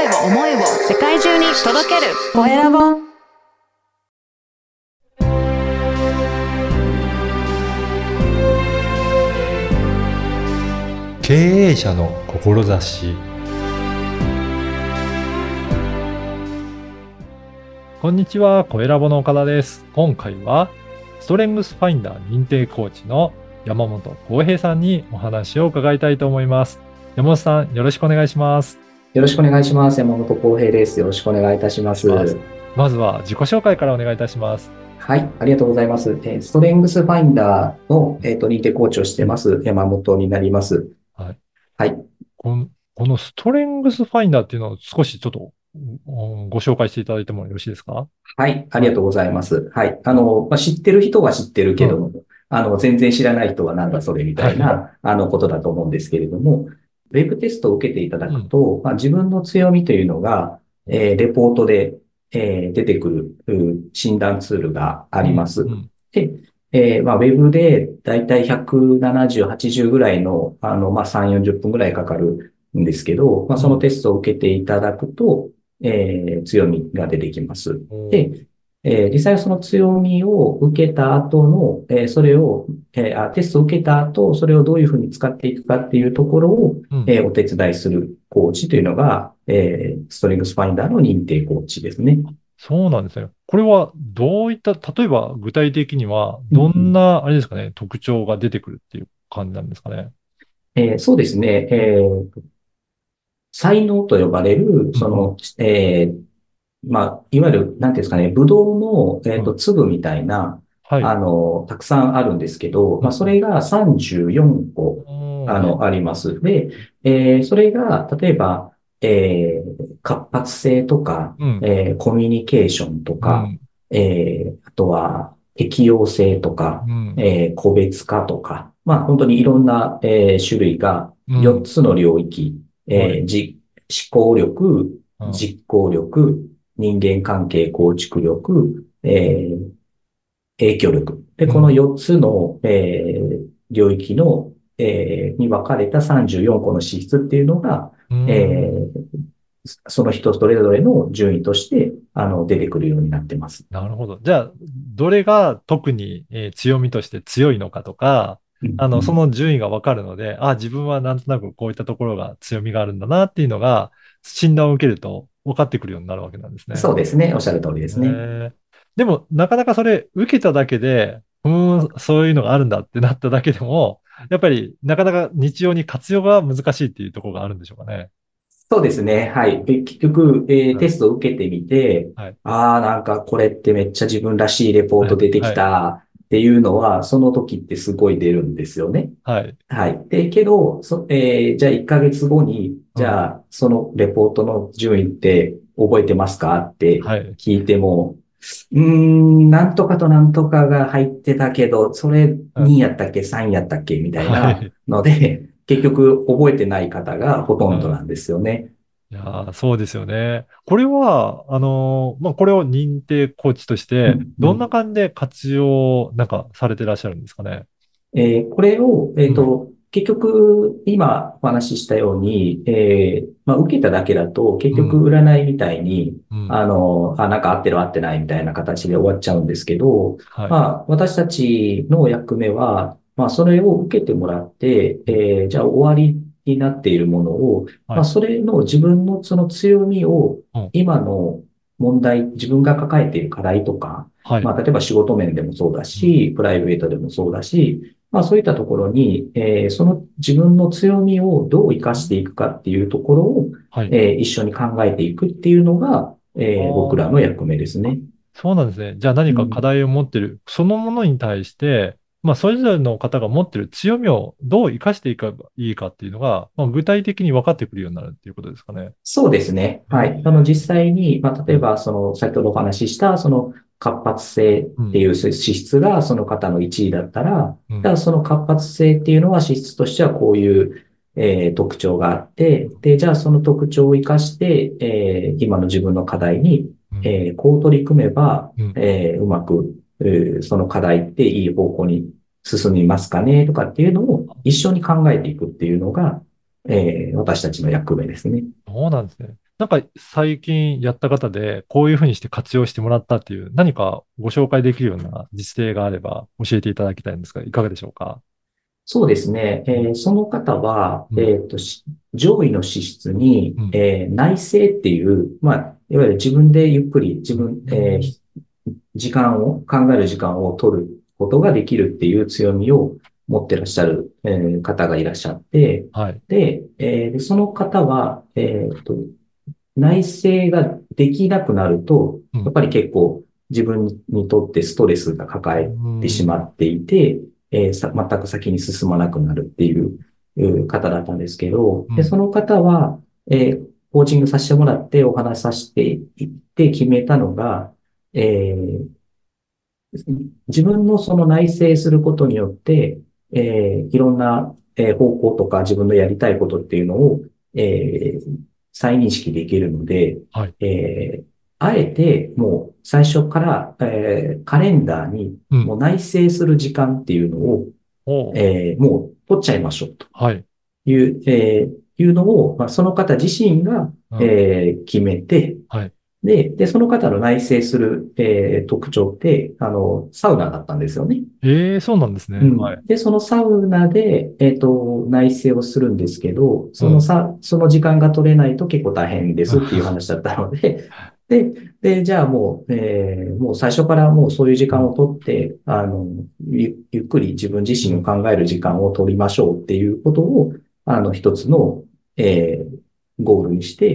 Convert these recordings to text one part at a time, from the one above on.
声を思いを世界中に届けるコエラボ経営者の志こんにちは、コエラボの岡田です。今回は、ストレングスファインダー認定コーチの山本浩平さんにお話を伺いたいと思います。山本さん、よろしくお願いします。よろしくお願いします。山本浩平です。よろしくお願いいたします。まずは自己紹介からお願いいたします。はい、ありがとうございます。えーストレングスファインダーの、えーと認定コーチをしてます山本になります。はい。はい。このこのストレングスファインダーっていうのを少しちょっとうんご紹介していただいてもよろしいですか？はい、ありがとうございます。はい。あの、まあ、知ってる人は知ってるけども、あの、全然知らない人はなんだそれみたいな、あの、ことだと思うんですけれども、ウェブテストを受けていただくと、まあ、自分の強みというのが、えーレポートで、えー出てくるうん診断ツールがあります。うんで、えーまあ、ウェブでだいたい170、80ぐらいの、あの、まあ、3、40分ぐらいかかるんですけど、まあ、そのテストを受けていただくと、えー強みが出てきます。うんで、えー実際その強みを受けた後の、えーそれを、えーあ、テストを受けた後、それをどういうふうに使っていくかっていうところを、うんえーお手伝いするコーチというのが、えーストレングスファインダーの認定コーチですね。そうなんですね。これはどういった、例えば具体的には、どんな、あれですかね、特徴が出てくるっていう感じなんですかね。えーそうですね。えー才能と呼ばれる、その、えーまあ、いわゆる、なんていうんですかね、ブドウの、えっと、粒みたいな、はい。あの、たくさんあるんですけど、まあ、それが34個、うん。あの、あります。で、えーそれが、例えば、えー活発性とか、うん。えーコミュニケーションとか、えーあとは、適応性とか、うん。えー個別化とか、まあ、本当にいろんな、えー種類がうん。4つの領域、はい。えーじ思考力、うん。実行力、人間関係構築力、えー影響力。で、この4つの、えー領域の、えーに分かれた34個の資質っていうのが、うんえーその人それぞれの順位として、あの、出てくるようになってます。なるほど。じゃあ、どれが特に、えー強みとして強いのかとか、あの、その、の順位がわかるので、あ、自分はなんとなくこういったところが強みがあるんだなっていうのが、診断を受けると分かってくるようになるわけなんですね。そうですね。おっしゃる通りですね。ねでも、なかなかそれ受けただけで、うーん、そういうのがあるんだってなっただけでも、やっぱりなかなか日常に活用が難しいっていうところがあるんでしょうかね。そうですね。はい。で結局、えーはいテストを受けてみて、はいああ、なんかこれってめっちゃ自分らしいレポート出てきたっていうのは、その時ってすごい出るんですよね。はい。はい。で、けど、そ、えーじゃあ1ヶ月後に、じゃあそのレポートの順位って覚えてますか？ってはい。聞いても、うーん、なんとかとなんとかが入ってたけど、それ2やったっけ、3やったっけ？みたいは。ないので、結局覚えてない方がほとんどなんですよね。いやーそうですよね。これは、あのーまあ、これを認定コーチとしてうん、どんな感じで活用、なんか、されてらっしゃるんですかね？えーこれを、えっと、結局、今お話ししたように、えーまあ、受けただけだと、結局占いみたいに、うん。あの、あ、なんか合ってる合ってないみたいな形で終わっちゃうんですけど、はい。まあ、私たちの役目は、まあ、それを受けてもらって、えーじゃあ終わりになっているものを、はいまあ、それの自分のその強みをうん、今の問題、自分が抱えている課題とか、はい。まあ、例えば仕事面でもそうだし、プライベートでもそうだし、まあ、そういったところに、えーその自分の強みをどう活かしていくかっていうところを、はい。えー一緒に考えていくっていうのが、えー僕らの役目ですね。そうなんですね。じゃあ何か課題を持ってる、そのものに対して、まあ、それぞれの方が持ってる強みをどう活かしていけばいいかっていうのが、まあ、具体的に分かってくるようになるっていうことですかね。そうですね。はい。あの、実際に、まあ、例えば、その、先ほどお話しした、その、活発性っていう資質がその方の1位だったら、うん。だその活発性っていうのは資質としてはこういう、えー特徴があって、で、じゃあその特徴を活かして、えー今の自分の課題に、うん。えーこう取り組めば、うん。えーうまく、えーその課題っていい方向に進みますかねとかっていうのを一緒に考えていくっていうのが、えー私たちの役目ですね。そうなんですね。なんか最近やった方で、こういうふうにして活用してもらったっていう、何かご紹介できるような実例があれば教えていただきたいんですが、いかがでしょうか？そうですね。えーその方は、うんえっと、し上位の資質にうん、えー内政っていう、まあ、いわゆる自分でゆっくり自分、えー時間を、考える時間を取ることができるっていう強みを持ってらっしゃる、えー方がいらっしゃって、はい。で、えその方は、えっと、内政ができなくなると、うん。やっぱり結構自分にとってストレスが抱えてしまっていて、えーさ全く先に進まなくなるっていう方だったんですけど、で、うん。その方は、えーコーチングさせてもらってお話しさせていって決めたのが、えー自分のその内省することによって、えーいろんな、えー方向とか自分のやりたいことっていうのを、えー再認識できるので、はい。えーあえてもう最初から、えーカレンダーにうん。もう内省する時間っていうのを、おう。えーもう取っちゃいましょうと。はい。いう、えーいうのを、まあ、その方自身が、うん。えー決めて、はいで、で、その方の内省する、えー特徴って、あの、サウナだったんですよね。ええそうなんですね。うんはい。で、そのサウナで、えっと、内省をするんですけど、そのさ、その時間が取れないと結構大変ですっていう話だったので、で、で、じゃあもう、えーもう最初からもうそういう時間を取って、あの、ゆゆっくり自分自身を考える時間を取りましょうっていうことを、あの、一つの、えーゴールにして、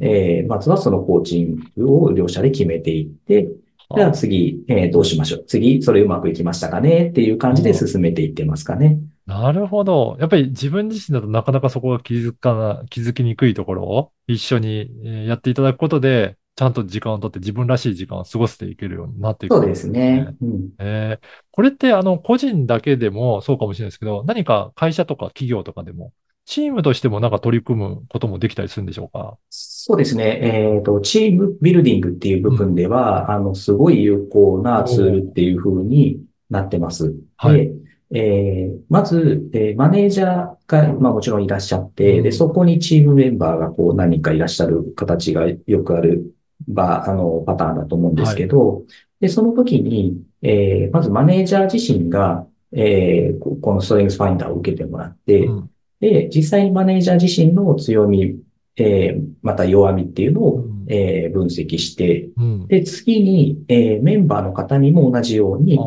えーまずはそのコーチングを両者で決めていって、じゃあ次、えーどうしましょう？次、それうまくいきましたかね？っていう感じで進めていってますかね。なるほど。やっぱり自分自身だとなかなかそこが気づかな、気づきにくいところを一緒にえーやっていただくことで、ちゃんと時間をとって自分らしい時間を過ごしていけるようになっていく。そうですね。うんえーこれってあの個人だけでもそうかもしれないですけど、何か会社とか企業とかでも、チームとしてもなんか取り組むこともできたりするんでしょうか？そうですね。えっと、チームビルディングっていう部分では、あの、すごい有効なツールっていう風になってます。はい。で、えーまず、えーマネージャーが、まあもちろんいらっしゃって、うん。で、そこにチームメンバーがこう何人かいらっしゃる形がよくある、ば、あの、パターンだと思うんですけど、で、その時に、えーまずマネージャー自身が、えーここのストレングスファインダーを受けてもらって、うんで、実際にマネージャー自身の強み、えーまた弱みっていうのを、うん。えー分析して、うん。で、次に、えーメンバーの方にも同じように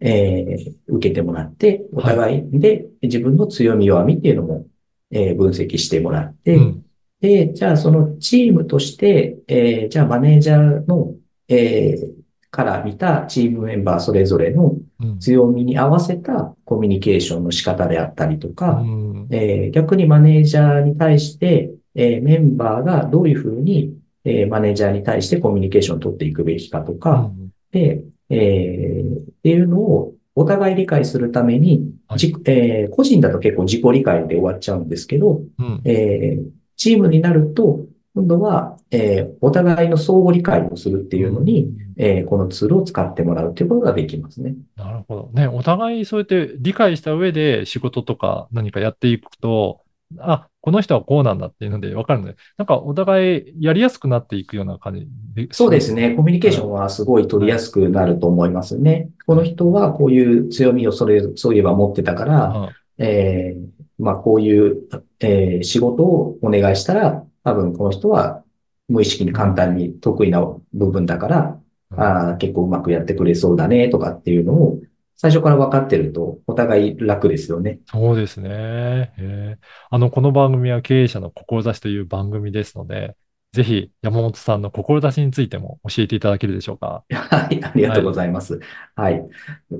えー受けてもらって、お互いで自分の強み弱みっていうのも、えー分析してもらって、うん。で、じゃあそのチームとして、えーじゃあマネージャーの、えーから見たチームメンバーそれぞれのうん。強みに合わせたコミュニケーションの仕方であったりとか、うん。えー逆にマネージャーに対して、えーメンバーがどういうふうに、えーマネージャーに対してコミュニケーションを取っていくべきかとか、で、えーっていうのをお互い理解するために、はい。じえー個人だと結構自己理解で終わっちゃうんですけど、うん。えーチームになると、今度は、えーお互いの相互理解をするっていうのに、えーこのツールを使ってもらうということができますね。なるほど。ね、お互いそうやって理解した上で仕事とか何かやっていくと、あ、この人はこうなんだっていうので分かるので、なんかお互いやりやすくなっていくような感じでそうですね。コミュニケーションはすごい取りやすくなると思いますね。この人はこういう強みをそれ、そういえば持ってたから、うんえーまあこういう、えー仕事をお願いしたら、多分この人は無意識に簡単に得意な部分だから、あー結構うまくやってくれそうだねとかっていうのを最初から分かってるとお互い楽ですよね。そうですね。へえあの、この番組は経営者の志という番組ですので、ぜひ山本さんの志についても教えていただけるでしょうか？はい、ありがとうございます。はい。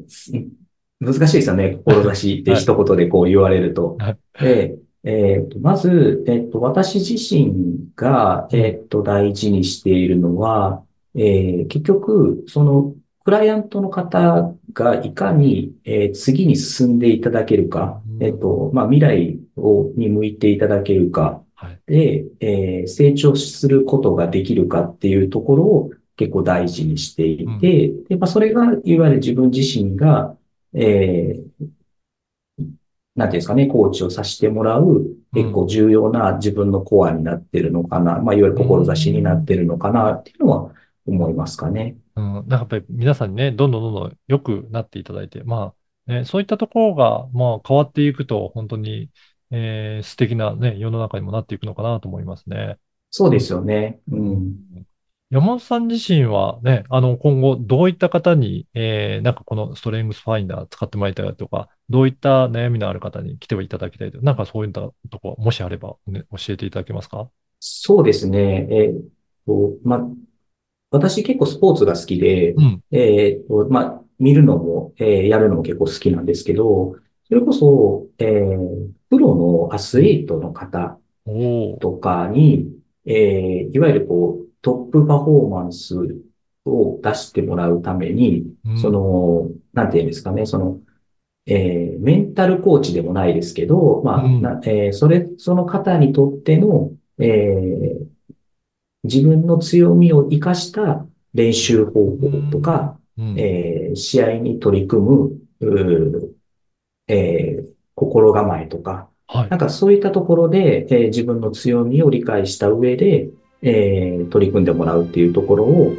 す難しいですよね。志って一言でこう言われると。はいで、えっと、まず、えっと、私自身が、えっと、大事にしているのは、えー結局、その、クライアントの方がいかに、えー次に進んでいただけるか、うんえっと、まあ、未来を、に向いていただけるか、はい。で、えー成長することができるかっていうところを結構大事にしていて、で、まあ、それが、いわゆる自分自身が、えーなんていうんですかね、コーチをさせてもらう、結構重要な自分のコアになってるのかな、まあ、いわゆる志になってるのかなっていうのは思いますかね。うん、なんかやっぱり皆さんにね、どんどんどんどん良くなっていただいて、まあ、ね、そういったところが、まあ、変わっていくと、本当に、えー、素敵なね、世の中にもなっていくのかなと思いますね。そうですよね。うん。山本さん自身はね、あの、今後どういった方に、えー、なんかこのストレングスファインダー使ってもらいたいとか、どういった悩みのある方に来ていただきたいとなんかそういったとこ、もしあれば、ね、教えていただけますか？そうですね。えー、っと、ま、私結構スポーツが好きで、うん、えー、っと、ま、見るのも、えー、やるのも結構好きなんですけど、それこそ、えー、プロのアスリートの方とかに、えー、いわゆるこう、トップパフォーマンスを出してもらうために、うん、その、なんていうんですかね、その、えー、メンタルコーチでもないですけど、まあ、うん、えー、それ、その方にとっての、えー、自分の強みを活かした練習方法とか、うん、えー、試合に取り組む、えー、心構えとか、はい、なんかそういったところで、えー、自分の強みを理解した上で、えー、取り組んでもらうっていうところを、うん、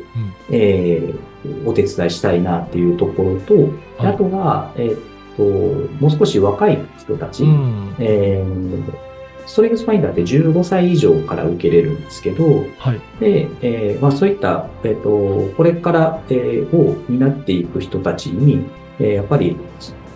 えー、お手伝いしたいなっていうところと、はい、あとは、えー、っと、もう少し若い人たち、うん、えー、ストレングスファインダーって15歳以上から受けれるんですけど、はい、で、えーまあ、そういった、えー、っと、これから、えー、を担っていく人たちに、えー、やっぱり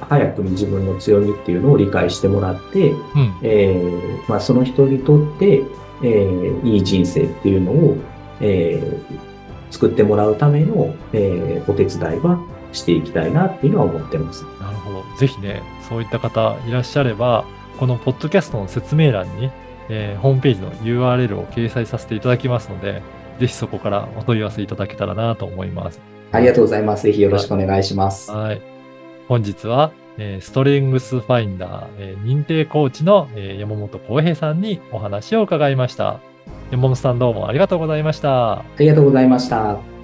早くに自分の強みっていうのを理解してもらって、うん、えー、まあ、その人にとって、えー、いい人生っていうのを、えー、作ってもらうための、えー、お手伝いはしていきたいなっていうのは思ってます。なるほど。ぜひね、そういった方いらっしゃれば、このポッドキャストの説明欄に、えー、ホームページの URL を掲載させていただきますので、ぜひそこからお問い合わせいただけたらなと思います。ありがとうございます。ぜひよろしくお願いします。はい。本日は、え、ストレングスファインダー、え、認定コーチの、え、山本浩平さんにお話を伺いました。山本さんどうもありがとうございました。ありがとうございました。